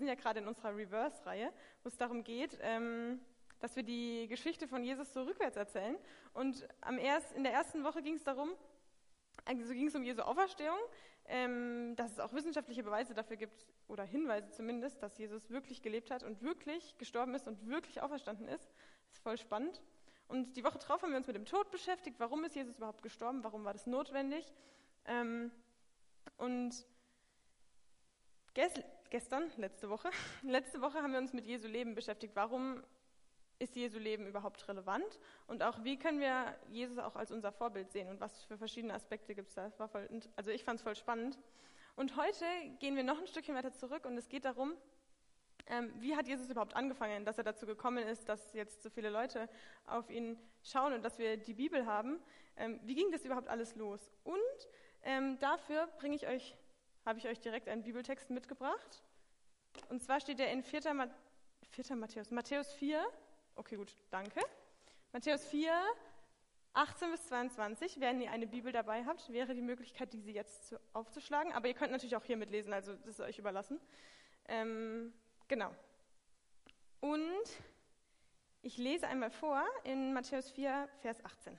sind ja gerade in unserer Reverse-Reihe, wo es darum geht, ähm, dass wir die Geschichte von Jesus so rückwärts erzählen. Und am erst, in der ersten Woche ging es darum, also ging es um Jesu Auferstehung, ähm, dass es auch wissenschaftliche Beweise dafür gibt, oder Hinweise zumindest, dass Jesus wirklich gelebt hat und wirklich gestorben ist und wirklich auferstanden ist. Das ist voll spannend. Und die Woche drauf haben wir uns mit dem Tod beschäftigt. Warum ist Jesus überhaupt gestorben? Warum war das notwendig? Ähm, und gestern, letzte Woche, letzte Woche haben wir uns mit Jesu Leben beschäftigt. Warum ist Jesu Leben überhaupt relevant? Und auch wie können wir Jesus auch als unser Vorbild sehen? Und was für verschiedene Aspekte gibt es da? voll, also ich fand es voll spannend. Und heute gehen wir noch ein Stückchen weiter zurück und es geht darum, ähm, wie hat Jesus überhaupt angefangen, dass er dazu gekommen ist, dass jetzt so viele Leute auf ihn schauen und dass wir die Bibel haben? Ähm, wie ging das überhaupt alles los? Und ähm, dafür bringe ich euch, habe ich euch direkt einen Bibeltext mitgebracht. Und zwar steht er in 4. Ma 4. Matthäus, Matthäus 4, okay gut, danke. Matthäus 4, 18 bis 22. Wenn ihr eine Bibel dabei habt, wäre die Möglichkeit, diese jetzt aufzuschlagen. Aber ihr könnt natürlich auch hier mitlesen, also das ist euch überlassen. Ähm, genau. Und ich lese einmal vor in Matthäus 4, Vers 18.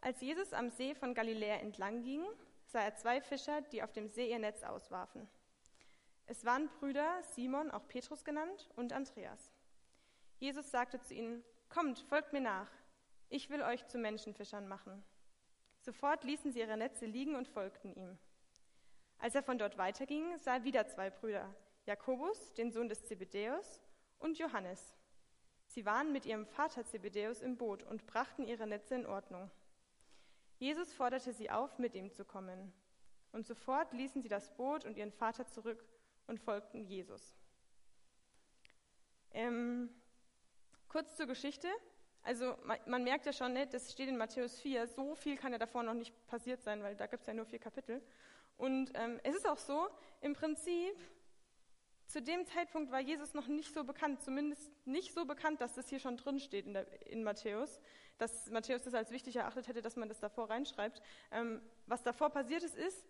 Als Jesus am See von Galiläa entlang ging, sah er zwei Fischer, die auf dem See ihr Netz auswarfen. Es waren Brüder Simon, auch Petrus genannt, und Andreas. Jesus sagte zu ihnen, Kommt, folgt mir nach, ich will euch zu Menschenfischern machen. Sofort ließen sie ihre Netze liegen und folgten ihm. Als er von dort weiterging, sah er wieder zwei Brüder, Jakobus, den Sohn des Zebedäus, und Johannes. Sie waren mit ihrem Vater Zebedäus im Boot und brachten ihre Netze in Ordnung. Jesus forderte sie auf, mit ihm zu kommen. Und sofort ließen sie das Boot und ihren Vater zurück und folgten Jesus. Ähm, kurz zur Geschichte. Also man, man merkt ja schon, ne, das steht in Matthäus 4, so viel kann ja davor noch nicht passiert sein, weil da gibt es ja nur vier Kapitel. Und ähm, es ist auch so, im Prinzip, zu dem Zeitpunkt war Jesus noch nicht so bekannt, zumindest nicht so bekannt, dass das hier schon drin steht in, in Matthäus dass Matthäus das als wichtig erachtet hätte, dass man das davor reinschreibt. Ähm, was davor passiert ist, ist,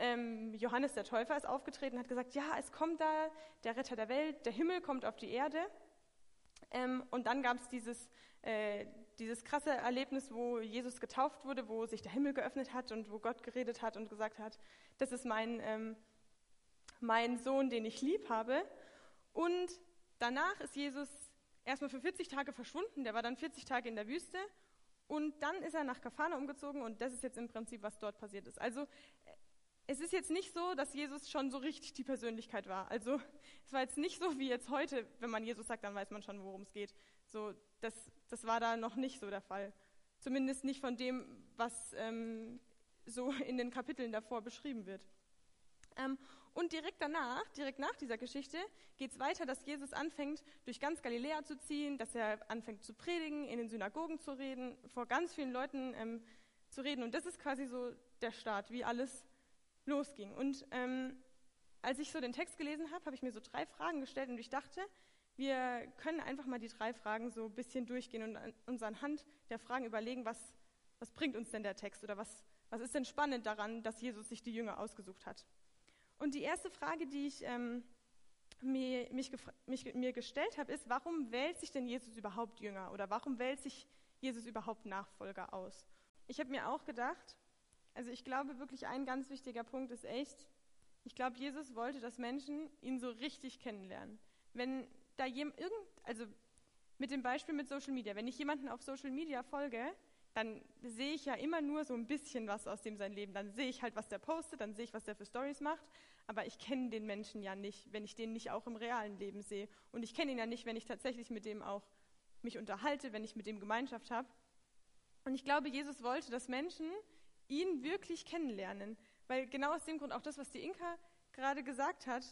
ähm, Johannes der Täufer ist aufgetreten und hat gesagt, ja, es kommt da der Retter der Welt, der Himmel kommt auf die Erde. Ähm, und dann gab es dieses, äh, dieses krasse Erlebnis, wo Jesus getauft wurde, wo sich der Himmel geöffnet hat und wo Gott geredet hat und gesagt hat, das ist mein, ähm, mein Sohn, den ich lieb habe. Und danach ist Jesus erstmal für 40 Tage verschwunden, der war dann 40 Tage in der Wüste und dann ist er nach Kafana umgezogen und das ist jetzt im Prinzip, was dort passiert ist. Also es ist jetzt nicht so, dass Jesus schon so richtig die Persönlichkeit war. Also es war jetzt nicht so wie jetzt heute, wenn man Jesus sagt, dann weiß man schon, worum es geht. So, das, das war da noch nicht so der Fall. Zumindest nicht von dem, was ähm, so in den Kapiteln davor beschrieben wird. Ähm, und direkt danach, direkt nach dieser Geschichte, geht es weiter, dass Jesus anfängt, durch ganz Galiläa zu ziehen, dass er anfängt zu predigen, in den Synagogen zu reden, vor ganz vielen Leuten ähm, zu reden. Und das ist quasi so der Start, wie alles losging. Und ähm, als ich so den Text gelesen habe, habe ich mir so drei Fragen gestellt und ich dachte, wir können einfach mal die drei Fragen so ein bisschen durchgehen und uns anhand der Fragen überlegen, was, was bringt uns denn der Text oder was, was ist denn spannend daran, dass Jesus sich die Jünger ausgesucht hat. Und die erste Frage, die ich ähm, mir, mich, mich, mir gestellt habe, ist, warum wählt sich denn Jesus überhaupt Jünger oder warum wählt sich Jesus überhaupt Nachfolger aus? Ich habe mir auch gedacht, also ich glaube wirklich ein ganz wichtiger Punkt ist echt, ich glaube, Jesus wollte, dass Menschen ihn so richtig kennenlernen. Wenn da jemand, irgend, also mit dem Beispiel mit Social Media, wenn ich jemanden auf Social Media folge, dann sehe ich ja immer nur so ein bisschen was aus dem sein Leben. Dann sehe ich halt, was der postet, dann sehe ich, was der für Stories macht, aber ich kenne den Menschen ja nicht, wenn ich den nicht auch im realen Leben sehe. Und ich kenne ihn ja nicht, wenn ich tatsächlich mit dem auch mich unterhalte, wenn ich mit dem Gemeinschaft habe. Und ich glaube, Jesus wollte, dass Menschen ihn wirklich kennenlernen, weil genau aus dem Grund auch das, was die Inka gerade gesagt hat,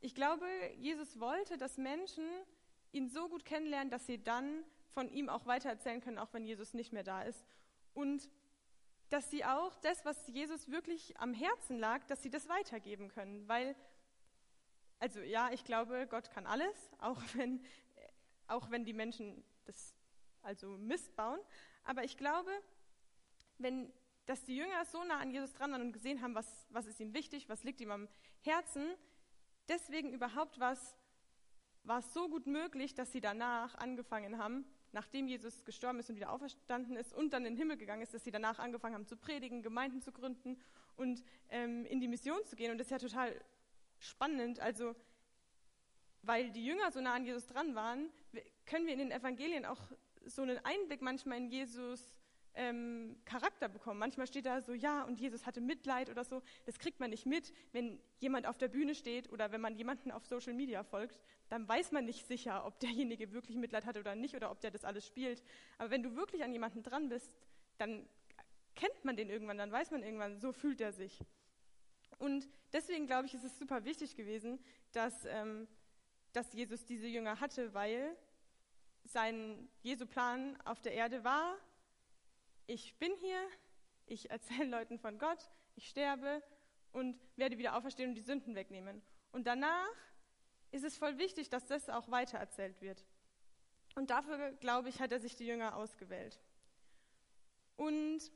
ich glaube, Jesus wollte, dass Menschen ihn so gut kennenlernen, dass sie dann von ihm auch weitererzählen können, auch wenn Jesus nicht mehr da ist. Und dass sie auch das, was Jesus wirklich am Herzen lag, dass sie das weitergeben können. Weil, also ja, ich glaube, Gott kann alles, auch wenn, auch wenn die Menschen das also Mist bauen. Aber ich glaube, wenn, dass die Jünger so nah an Jesus dran waren und gesehen haben, was, was ist ihm wichtig, was liegt ihm am Herzen, deswegen überhaupt was, war es so gut möglich, dass sie danach angefangen haben, nachdem Jesus gestorben ist und wieder auferstanden ist und dann in den Himmel gegangen ist, dass sie danach angefangen haben zu predigen, Gemeinden zu gründen und ähm, in die Mission zu gehen. Und das ist ja total spannend. Also, weil die Jünger so nah an Jesus dran waren, können wir in den Evangelien auch so einen Einblick manchmal in Jesus ähm, Charakter bekommen. Manchmal steht da so, ja, und Jesus hatte Mitleid oder so. Das kriegt man nicht mit, wenn jemand auf der Bühne steht oder wenn man jemanden auf Social Media folgt. Dann weiß man nicht sicher, ob derjenige wirklich Mitleid hatte oder nicht oder ob der das alles spielt. Aber wenn du wirklich an jemanden dran bist, dann kennt man den irgendwann, dann weiß man irgendwann, so fühlt er sich. Und deswegen glaube ich, ist es super wichtig gewesen, dass, ähm, dass Jesus diese Jünger hatte, weil sein Jesu Plan auf der Erde war, ich bin hier, ich erzähle Leuten von Gott, ich sterbe und werde wieder auferstehen und die Sünden wegnehmen. Und danach ist es voll wichtig, dass das auch weitererzählt wird. Und dafür, glaube ich, hat er sich die Jünger ausgewählt. Und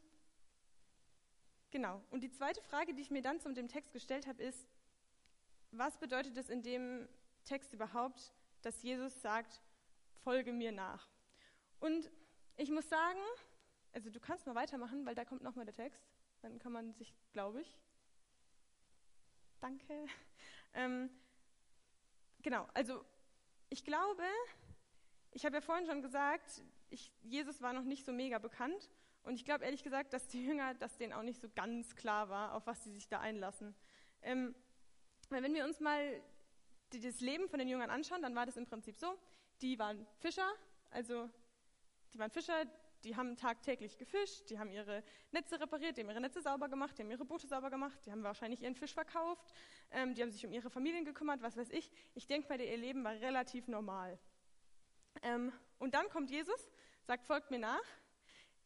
genau, und die zweite Frage, die ich mir dann zum dem Text gestellt habe, ist, was bedeutet es in dem Text überhaupt, dass Jesus sagt, folge mir nach? Und ich muss sagen, also du kannst mal weitermachen, weil da kommt nochmal der Text. Dann kann man sich, glaube ich. Danke. Ähm, genau, also ich glaube, ich habe ja vorhin schon gesagt, ich, Jesus war noch nicht so mega bekannt. Und ich glaube ehrlich gesagt, dass die Jünger, dass denen auch nicht so ganz klar war, auf was sie sich da einlassen. Ähm, weil wenn wir uns mal das Leben von den Jüngern anschauen, dann war das im Prinzip so, die waren Fischer, also die waren Fischer, die haben tagtäglich gefischt, die haben ihre Netze repariert, die haben ihre Netze sauber gemacht, die haben ihre Boote sauber gemacht, die haben wahrscheinlich ihren Fisch verkauft, ähm, die haben sich um ihre Familien gekümmert, was weiß ich. Ich denke mal, ihr Leben war relativ normal. Ähm, und dann kommt Jesus, sagt, folgt mir nach.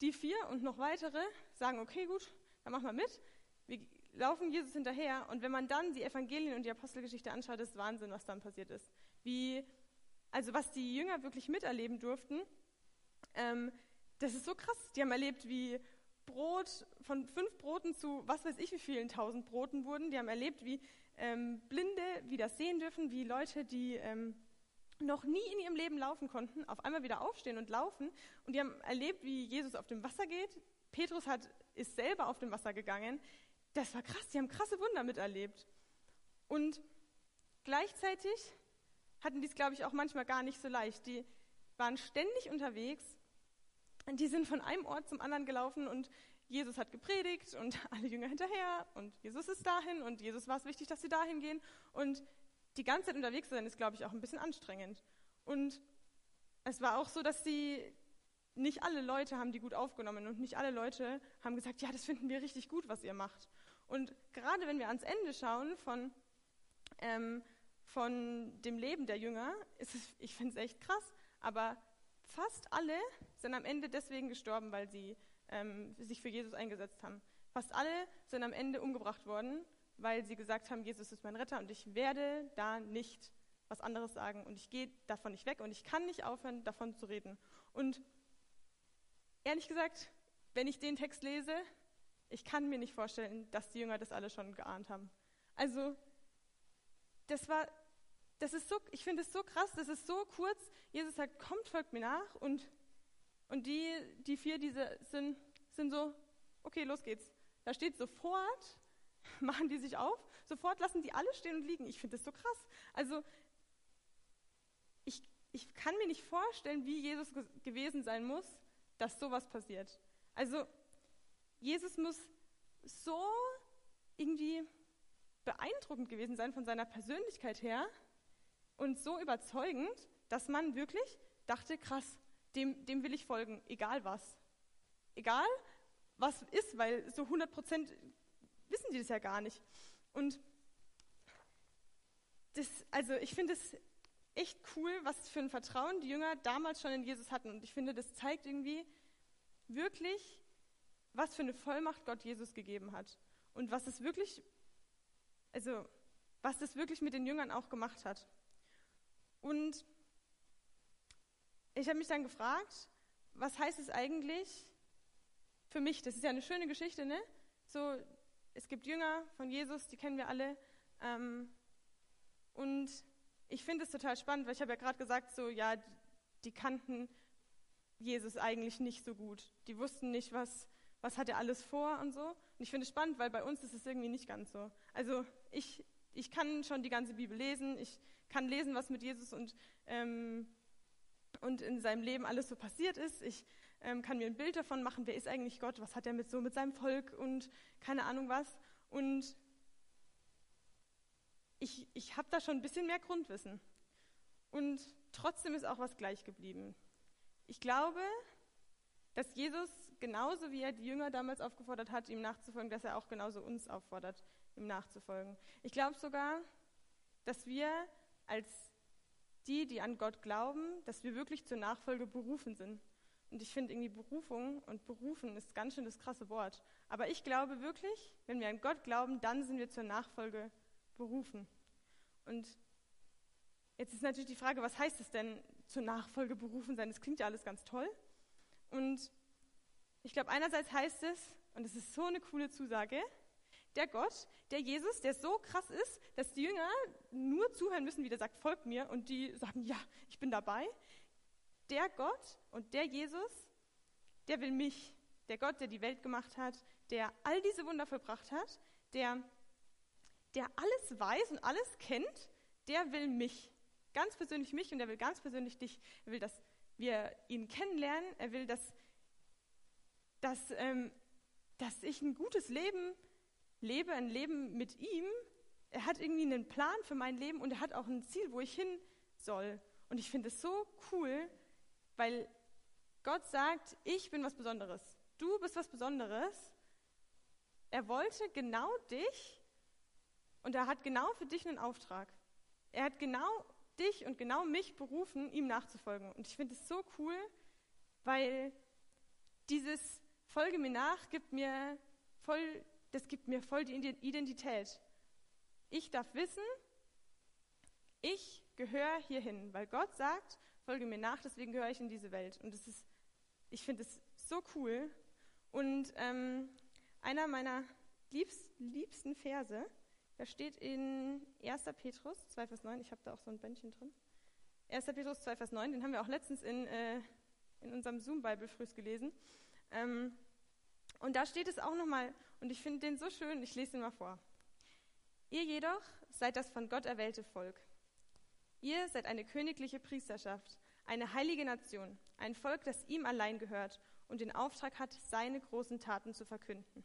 Die vier und noch weitere sagen, okay, gut, dann machen wir mit. Wir laufen Jesus hinterher. Und wenn man dann die Evangelien und die Apostelgeschichte anschaut, ist Wahnsinn, was dann passiert ist. Wie, also was die Jünger wirklich miterleben durften, ähm, das ist so krass. Die haben erlebt, wie Brot von fünf Broten zu was weiß ich wie vielen tausend Broten wurden. Die haben erlebt, wie ähm, Blinde wieder sehen dürfen, wie Leute, die ähm, noch nie in ihrem Leben laufen konnten, auf einmal wieder aufstehen und laufen. Und die haben erlebt, wie Jesus auf dem Wasser geht. Petrus hat, ist selber auf dem Wasser gegangen. Das war krass. Die haben krasse Wunder miterlebt. Und gleichzeitig hatten die es, glaube ich, auch manchmal gar nicht so leicht. Die waren ständig unterwegs und die sind von einem Ort zum anderen gelaufen und Jesus hat gepredigt und alle Jünger hinterher und Jesus ist dahin und Jesus war es wichtig, dass sie dahin gehen. Und die ganze Zeit unterwegs sein, ist, glaube ich, auch ein bisschen anstrengend. Und es war auch so, dass sie nicht alle Leute haben die gut aufgenommen und nicht alle Leute haben gesagt, ja, das finden wir richtig gut, was ihr macht. Und gerade wenn wir ans Ende schauen von, ähm, von dem Leben der Jünger, ist es, ich finde es echt krass, aber fast alle sind am Ende deswegen gestorben, weil sie ähm, sich für Jesus eingesetzt haben. Fast alle sind am Ende umgebracht worden, weil sie gesagt haben, Jesus ist mein Retter und ich werde da nicht was anderes sagen und ich gehe davon nicht weg und ich kann nicht aufhören, davon zu reden. Und ehrlich gesagt, wenn ich den Text lese, ich kann mir nicht vorstellen, dass die Jünger das alle schon geahnt haben. Also, das war das ist so, ich finde es so krass, das ist so kurz. Jesus sagt, kommt, folgt mir nach. Und, und die, die vier, diese sind, sind so, okay, los geht's. Da steht sofort, machen die sich auf, sofort lassen die alle stehen und liegen. Ich finde das so krass. Also, ich, ich kann mir nicht vorstellen, wie Jesus gewesen sein muss, dass sowas passiert. Also, Jesus muss so irgendwie beeindruckend gewesen sein von seiner Persönlichkeit her, und so überzeugend, dass man wirklich dachte, krass, dem, dem will ich folgen, egal was. Egal, was ist, weil so 100 Prozent wissen die das ja gar nicht. Und das, also ich finde es echt cool, was für ein Vertrauen die Jünger damals schon in Jesus hatten. Und ich finde, das zeigt irgendwie wirklich, was für eine Vollmacht Gott Jesus gegeben hat. Und was es wirklich, also was das wirklich mit den Jüngern auch gemacht hat. Und ich habe mich dann gefragt, was heißt es eigentlich für mich? Das ist ja eine schöne Geschichte, ne? So, es gibt Jünger von Jesus, die kennen wir alle. Ähm, Und ich finde es total spannend, weil ich habe ja gerade gesagt, so ja, die kannten Jesus eigentlich nicht so gut. Die wussten nicht, was, was hat er alles vor und so. Und ich finde es spannend, weil bei uns ist es irgendwie nicht ganz so. Also ich, ich kann schon die ganze Bibel lesen, ich kann lesen, was mit Jesus und, ähm, und in seinem Leben alles so passiert ist. Ich ähm, kann mir ein Bild davon machen, wer ist eigentlich Gott, was hat er mit so mit seinem Volk und keine Ahnung was. Und ich, ich habe da schon ein bisschen mehr Grundwissen. Und trotzdem ist auch was gleich geblieben. Ich glaube, dass Jesus genauso wie er die Jünger damals aufgefordert hat, ihm nachzufolgen, dass er auch genauso uns auffordert, ihm nachzufolgen. Ich glaube sogar, dass wir als die, die an Gott glauben, dass wir wirklich zur Nachfolge berufen sind. Und ich finde irgendwie Berufung und berufen ist ganz schön das krasse Wort. Aber ich glaube wirklich, wenn wir an Gott glauben, dann sind wir zur Nachfolge berufen. Und jetzt ist natürlich die Frage, was heißt es denn, zur Nachfolge berufen sein? Das klingt ja alles ganz toll. Und ich glaube, einerseits heißt es, und es ist so eine coole Zusage, der Gott, der Jesus, der so krass ist, dass die Jünger nur zuhören müssen, wie der sagt, folgt mir, und die sagen, ja, ich bin dabei. Der Gott und der Jesus, der will mich. Der Gott, der die Welt gemacht hat, der all diese Wunder vollbracht hat, der der alles weiß und alles kennt, der will mich. Ganz persönlich mich und er will ganz persönlich dich. Er will, dass wir ihn kennenlernen. Er will, dass, dass, ähm, dass ich ein gutes Leben lebe, ein Leben mit ihm. Er hat irgendwie einen Plan für mein Leben und er hat auch ein Ziel, wo ich hin soll. Und ich finde es so cool, weil Gott sagt, ich bin was Besonderes. Du bist was Besonderes. Er wollte genau dich und er hat genau für dich einen Auftrag. Er hat genau dich und genau mich berufen, ihm nachzufolgen. Und ich finde es so cool, weil dieses Folge mir nach gibt mir voll, das gibt mir voll die Identität. Ich darf wissen, ich gehöre hierhin, weil Gott sagt, folge mir nach, deswegen gehöre ich in diese Welt. Und das ist, ich finde es so cool. Und ähm, einer meiner liebst, liebsten Verse da steht in 1. Petrus 2, Vers 9, ich habe da auch so ein Bändchen drin. 1. Petrus 2, Vers 9, den haben wir auch letztens in, äh, in unserem Zoom-Bible früh gelesen. Ähm, und da steht es auch nochmal, und ich finde den so schön, ich lese ihn mal vor. Ihr jedoch seid das von Gott erwählte Volk. Ihr seid eine königliche Priesterschaft, eine heilige Nation, ein Volk, das ihm allein gehört und den Auftrag hat, seine großen Taten zu verkünden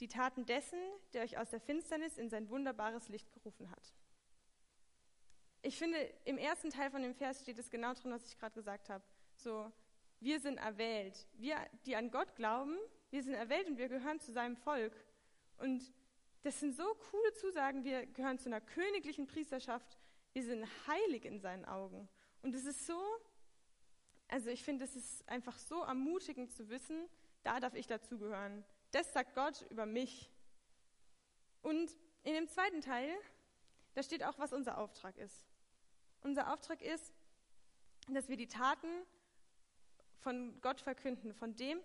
die Taten dessen, der euch aus der Finsternis in sein wunderbares Licht gerufen hat. Ich finde, im ersten Teil von dem Vers steht es genau drin, was ich gerade gesagt habe. So, wir sind erwählt. Wir, die an Gott glauben, wir sind erwählt und wir gehören zu seinem Volk. Und das sind so coole Zusagen. Wir gehören zu einer königlichen Priesterschaft. Wir sind heilig in seinen Augen. Und es ist so, also ich finde, es ist einfach so ermutigend zu wissen, da darf ich dazugehören. Das sagt Gott über mich. Und in dem zweiten Teil, da steht auch, was unser Auftrag ist. Unser Auftrag ist, dass wir die Taten von Gott verkünden, von dem,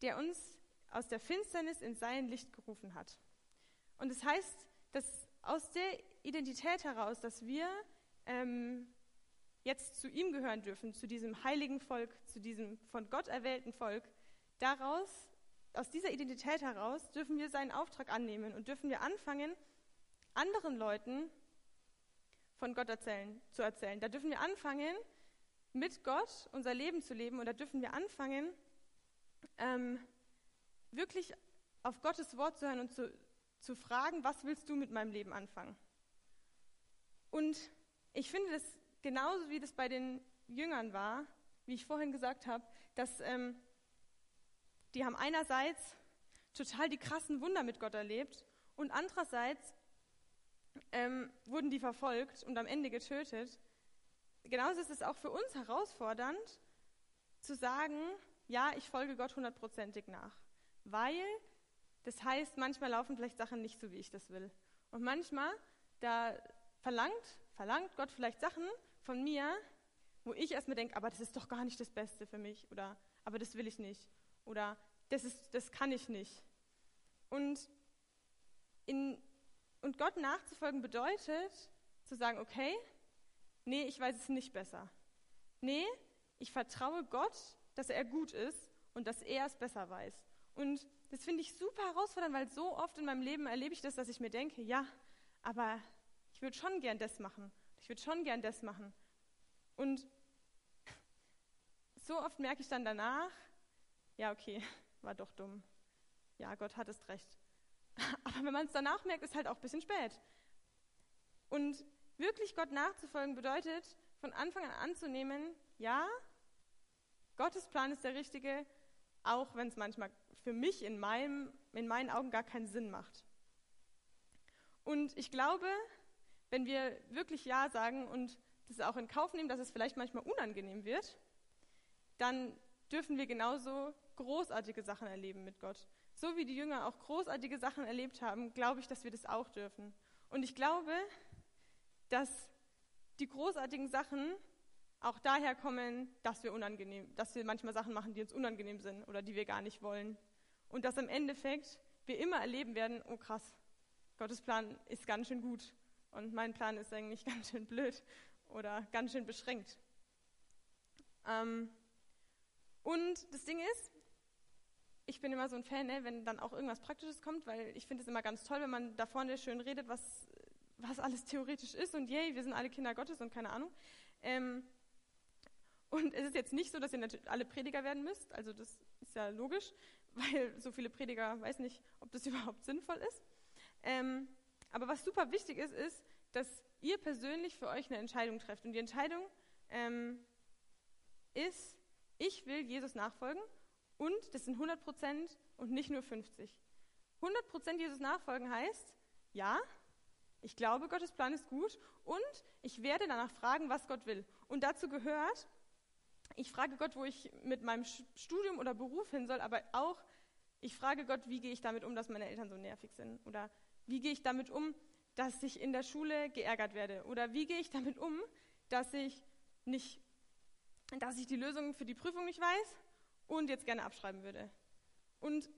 der uns aus der Finsternis in sein Licht gerufen hat. Und es das heißt, dass aus der Identität heraus, dass wir ähm, jetzt zu ihm gehören dürfen, zu diesem heiligen Volk, zu diesem von Gott erwählten Volk, daraus aus dieser Identität heraus dürfen wir seinen Auftrag annehmen und dürfen wir anfangen, anderen Leuten von Gott erzählen, zu erzählen. Da dürfen wir anfangen, mit Gott unser Leben zu leben und da dürfen wir anfangen, ähm, wirklich auf Gottes Wort zu hören und zu, zu fragen, was willst du mit meinem Leben anfangen? Und ich finde das genauso wie das bei den Jüngern war, wie ich vorhin gesagt habe, dass ähm, die haben einerseits total die krassen Wunder mit Gott erlebt und andererseits ähm, wurden die verfolgt und am Ende getötet. Genauso ist es auch für uns herausfordernd zu sagen, ja, ich folge Gott hundertprozentig nach, weil das heißt, manchmal laufen vielleicht Sachen nicht so, wie ich das will. Und manchmal, da verlangt, verlangt Gott vielleicht Sachen von mir, wo ich erstmal denke, aber das ist doch gar nicht das Beste für mich oder aber das will ich nicht oder das, ist, das kann ich nicht. Und, in, und Gott nachzufolgen bedeutet, zu sagen, okay, nee, ich weiß es nicht besser. Nee, ich vertraue Gott, dass er gut ist und dass er es besser weiß. Und das finde ich super herausfordernd, weil so oft in meinem Leben erlebe ich das, dass ich mir denke, ja, aber ich würde schon gern das machen. Ich würde schon gern das machen. Und so oft merke ich dann danach, ja, okay, war doch dumm. Ja, Gott hat es recht. Aber wenn man es danach merkt, ist halt auch ein bisschen spät. Und wirklich Gott nachzufolgen bedeutet, von Anfang an anzunehmen, ja, Gottes Plan ist der richtige, auch wenn es manchmal für mich in, meinem, in meinen Augen gar keinen Sinn macht. Und ich glaube, wenn wir wirklich Ja sagen und das auch in Kauf nehmen, dass es vielleicht manchmal unangenehm wird, dann dürfen wir genauso großartige Sachen erleben mit Gott. So wie die Jünger auch großartige Sachen erlebt haben, glaube ich, dass wir das auch dürfen. Und ich glaube, dass die großartigen Sachen auch daher kommen, dass wir unangenehm, dass wir manchmal Sachen machen, die uns unangenehm sind oder die wir gar nicht wollen. Und dass im Endeffekt wir immer erleben werden, oh krass, Gottes Plan ist ganz schön gut und mein Plan ist eigentlich ganz schön blöd oder ganz schön beschränkt. Ähm, und das Ding ist, ich bin immer so ein Fan, ne, wenn dann auch irgendwas Praktisches kommt, weil ich finde es immer ganz toll, wenn man da vorne schön redet, was, was alles theoretisch ist und yay, wir sind alle Kinder Gottes und keine Ahnung. Ähm, und es ist jetzt nicht so, dass ihr alle Prediger werden müsst, also das ist ja logisch, weil so viele Prediger, weiß nicht, ob das überhaupt sinnvoll ist. Ähm, aber was super wichtig ist, ist, dass ihr persönlich für euch eine Entscheidung trefft. Und die Entscheidung ähm, ist, ich will Jesus nachfolgen und das sind 100 Prozent und nicht nur 50. 100 Prozent Jesus nachfolgen heißt, ja, ich glaube, Gottes Plan ist gut und ich werde danach fragen, was Gott will. Und dazu gehört, ich frage Gott, wo ich mit meinem Studium oder Beruf hin soll, aber auch, ich frage Gott, wie gehe ich damit um, dass meine Eltern so nervig sind? Oder wie gehe ich damit um, dass ich in der Schule geärgert werde? Oder wie gehe ich damit um, dass ich nicht, dass ich die Lösung für die Prüfung nicht weiß und jetzt gerne abschreiben würde? Und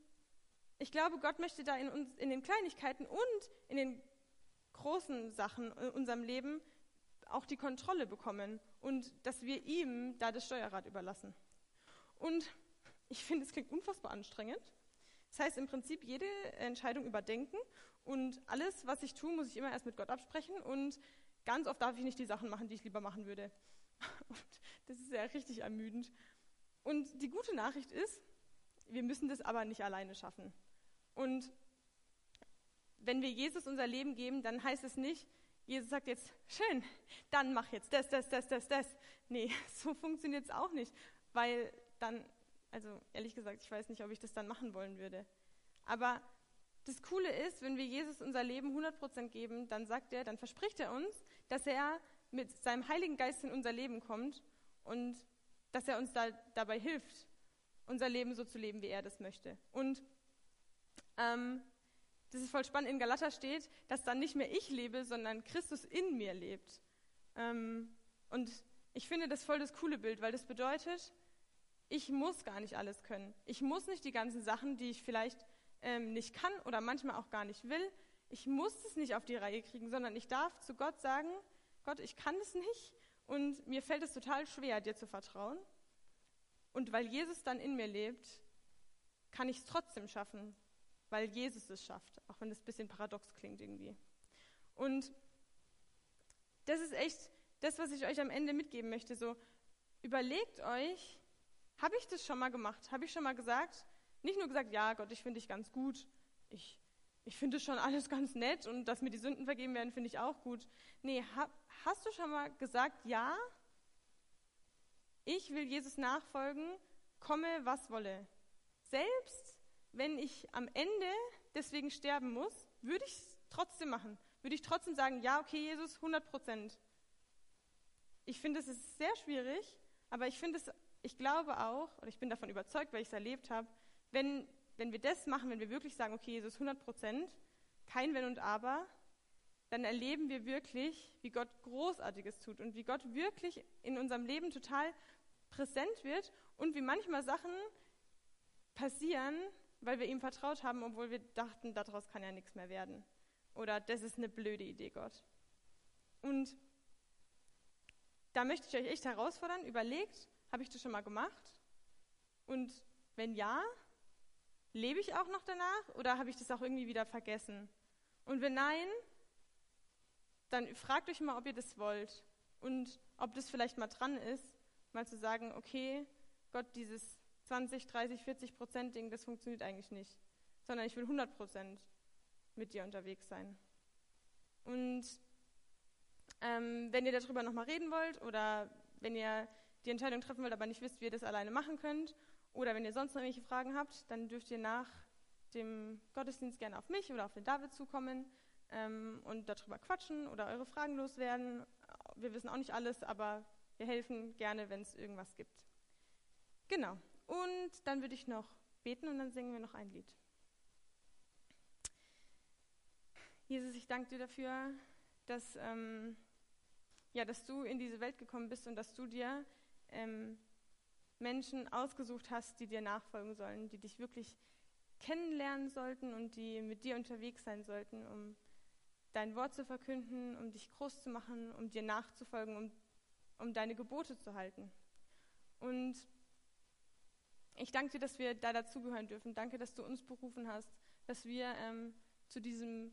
ich glaube, Gott möchte da in uns, in den Kleinigkeiten und in den großen Sachen in unserem Leben auch die Kontrolle bekommen und dass wir ihm da das Steuerrad überlassen. Und ich finde, es klingt unfassbar anstrengend. Das heißt im Prinzip jede Entscheidung überdenken und alles, was ich tue, muss ich immer erst mit Gott absprechen und ganz oft darf ich nicht die Sachen machen, die ich lieber machen würde. Und das ist ja richtig ermüdend. Und die gute Nachricht ist, wir müssen das aber nicht alleine schaffen. Und wenn wir Jesus unser Leben geben, dann heißt es nicht, Jesus sagt jetzt, schön, dann mach jetzt das, das, das, das, das. Nee, so funktioniert es auch nicht, weil dann, also ehrlich gesagt, ich weiß nicht, ob ich das dann machen wollen würde. Aber das Coole ist, wenn wir Jesus unser Leben 100% geben, dann sagt er, dann verspricht er uns, dass er mit seinem Heiligen Geist in unser Leben kommt und dass er uns da, dabei hilft, unser Leben so zu leben, wie er das möchte. Und ähm, das ist voll spannend, in Galater steht, dass dann nicht mehr ich lebe, sondern Christus in mir lebt. Ähm, und ich finde das voll das coole Bild, weil das bedeutet, ich muss gar nicht alles können. Ich muss nicht die ganzen Sachen, die ich vielleicht ähm, nicht kann oder manchmal auch gar nicht will, ich muss es nicht auf die Reihe kriegen, sondern ich darf zu Gott sagen, Gott, ich kann es nicht und mir fällt es total schwer, dir zu vertrauen. Und weil Jesus dann in mir lebt, kann ich es trotzdem schaffen, weil Jesus es schafft, auch wenn das ein bisschen paradox klingt irgendwie. Und das ist echt das, was ich euch am Ende mitgeben möchte. So, überlegt euch, habe ich das schon mal gemacht? Habe ich schon mal gesagt? Nicht nur gesagt, ja, Gott, ich finde dich ganz gut. Ich, ich finde schon alles ganz nett und dass mir die Sünden vergeben werden, finde ich auch gut. Nee, hab, hast du schon mal gesagt, ja, ich will Jesus nachfolgen, komme, was wolle. Selbst wenn ich am Ende deswegen sterben muss, würde ich es trotzdem machen. Würde ich trotzdem sagen, ja, okay, Jesus, 100 Prozent. Ich finde, es ist sehr schwierig, aber ich finde es, ich glaube auch, oder ich bin davon überzeugt, weil ich es erlebt habe, wenn, wenn wir das machen, wenn wir wirklich sagen, okay, Jesus 100 Prozent, kein Wenn und Aber, dann erleben wir wirklich, wie Gott Großartiges tut und wie Gott wirklich in unserem Leben total präsent wird und wie manchmal Sachen passieren, weil wir ihm vertraut haben, obwohl wir dachten, daraus kann ja nichts mehr werden. Oder das ist eine blöde Idee, Gott. Und da möchte ich euch echt herausfordern, überlegt, habe ich das schon mal gemacht? Und wenn ja, lebe ich auch noch danach oder habe ich das auch irgendwie wieder vergessen? Und wenn nein, dann fragt euch mal, ob ihr das wollt und ob das vielleicht mal dran ist, mal zu sagen, okay, Gott, dieses 20, 30, 40 Prozent Ding, das funktioniert eigentlich nicht, sondern ich will 100 Prozent mit dir unterwegs sein. Und ähm, wenn ihr darüber nochmal reden wollt oder wenn ihr die Entscheidung treffen wollt, aber nicht wisst, wie ihr das alleine machen könnt, oder wenn ihr sonst noch irgendwelche Fragen habt, dann dürft ihr nach dem Gottesdienst gerne auf mich oder auf den David zukommen ähm, und darüber quatschen oder eure Fragen loswerden. Wir wissen auch nicht alles, aber wir helfen gerne, wenn es irgendwas gibt. Genau. Und dann würde ich noch beten und dann singen wir noch ein Lied. Jesus, ich danke dir dafür, dass, ähm, ja, dass du in diese Welt gekommen bist und dass du dir ähm, Menschen ausgesucht hast, die dir nachfolgen sollen, die dich wirklich kennenlernen sollten und die mit dir unterwegs sein sollten, um dein Wort zu verkünden, um dich groß zu machen, um dir nachzufolgen, um, um deine Gebote zu halten. Und ich danke dir, dass wir da dazugehören dürfen. Danke, dass du uns berufen hast, dass wir ähm, zu diesem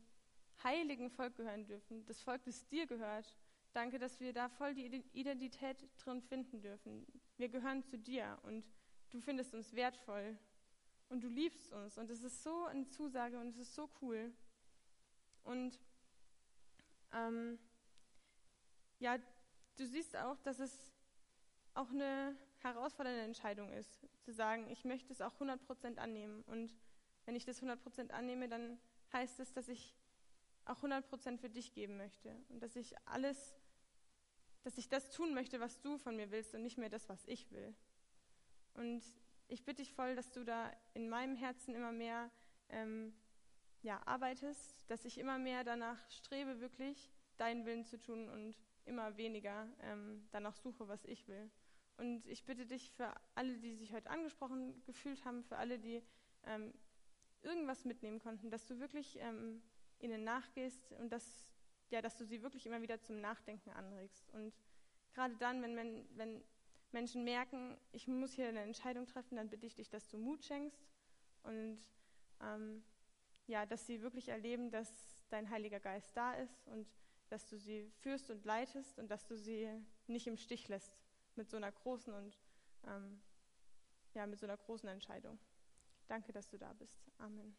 heiligen Volk gehören dürfen, das Volk, das dir gehört. Danke, dass wir da voll die Identität drin finden dürfen. Wir gehören zu dir und du findest uns wertvoll und du liebst uns. Und es ist so eine Zusage und es ist so cool. Und ähm, ja, du siehst auch, dass es auch eine herausfordernde Entscheidung ist, zu sagen, ich möchte es auch 100% annehmen. Und wenn ich das 100% annehme, dann heißt es, dass ich auch 100% für dich geben möchte und dass ich alles, dass ich das tun möchte, was du von mir willst und nicht mehr das, was ich will. Und ich bitte dich voll, dass du da in meinem Herzen immer mehr ähm, ja, arbeitest, dass ich immer mehr danach strebe, wirklich deinen Willen zu tun und immer weniger ähm, danach suche, was ich will. Und ich bitte dich für alle, die sich heute angesprochen gefühlt haben, für alle, die ähm, irgendwas mitnehmen konnten, dass du wirklich ähm, ihnen nachgehst und dass, ja, dass du sie wirklich immer wieder zum Nachdenken anregst. Und gerade dann, wenn, wenn Menschen merken, ich muss hier eine Entscheidung treffen, dann bitte ich dich, dass du Mut schenkst und ähm, ja, dass sie wirklich erleben, dass dein Heiliger Geist da ist und dass du sie führst und leitest und dass du sie nicht im Stich lässt mit so einer großen und ähm, ja, mit so einer großen Entscheidung. Danke, dass du da bist. Amen.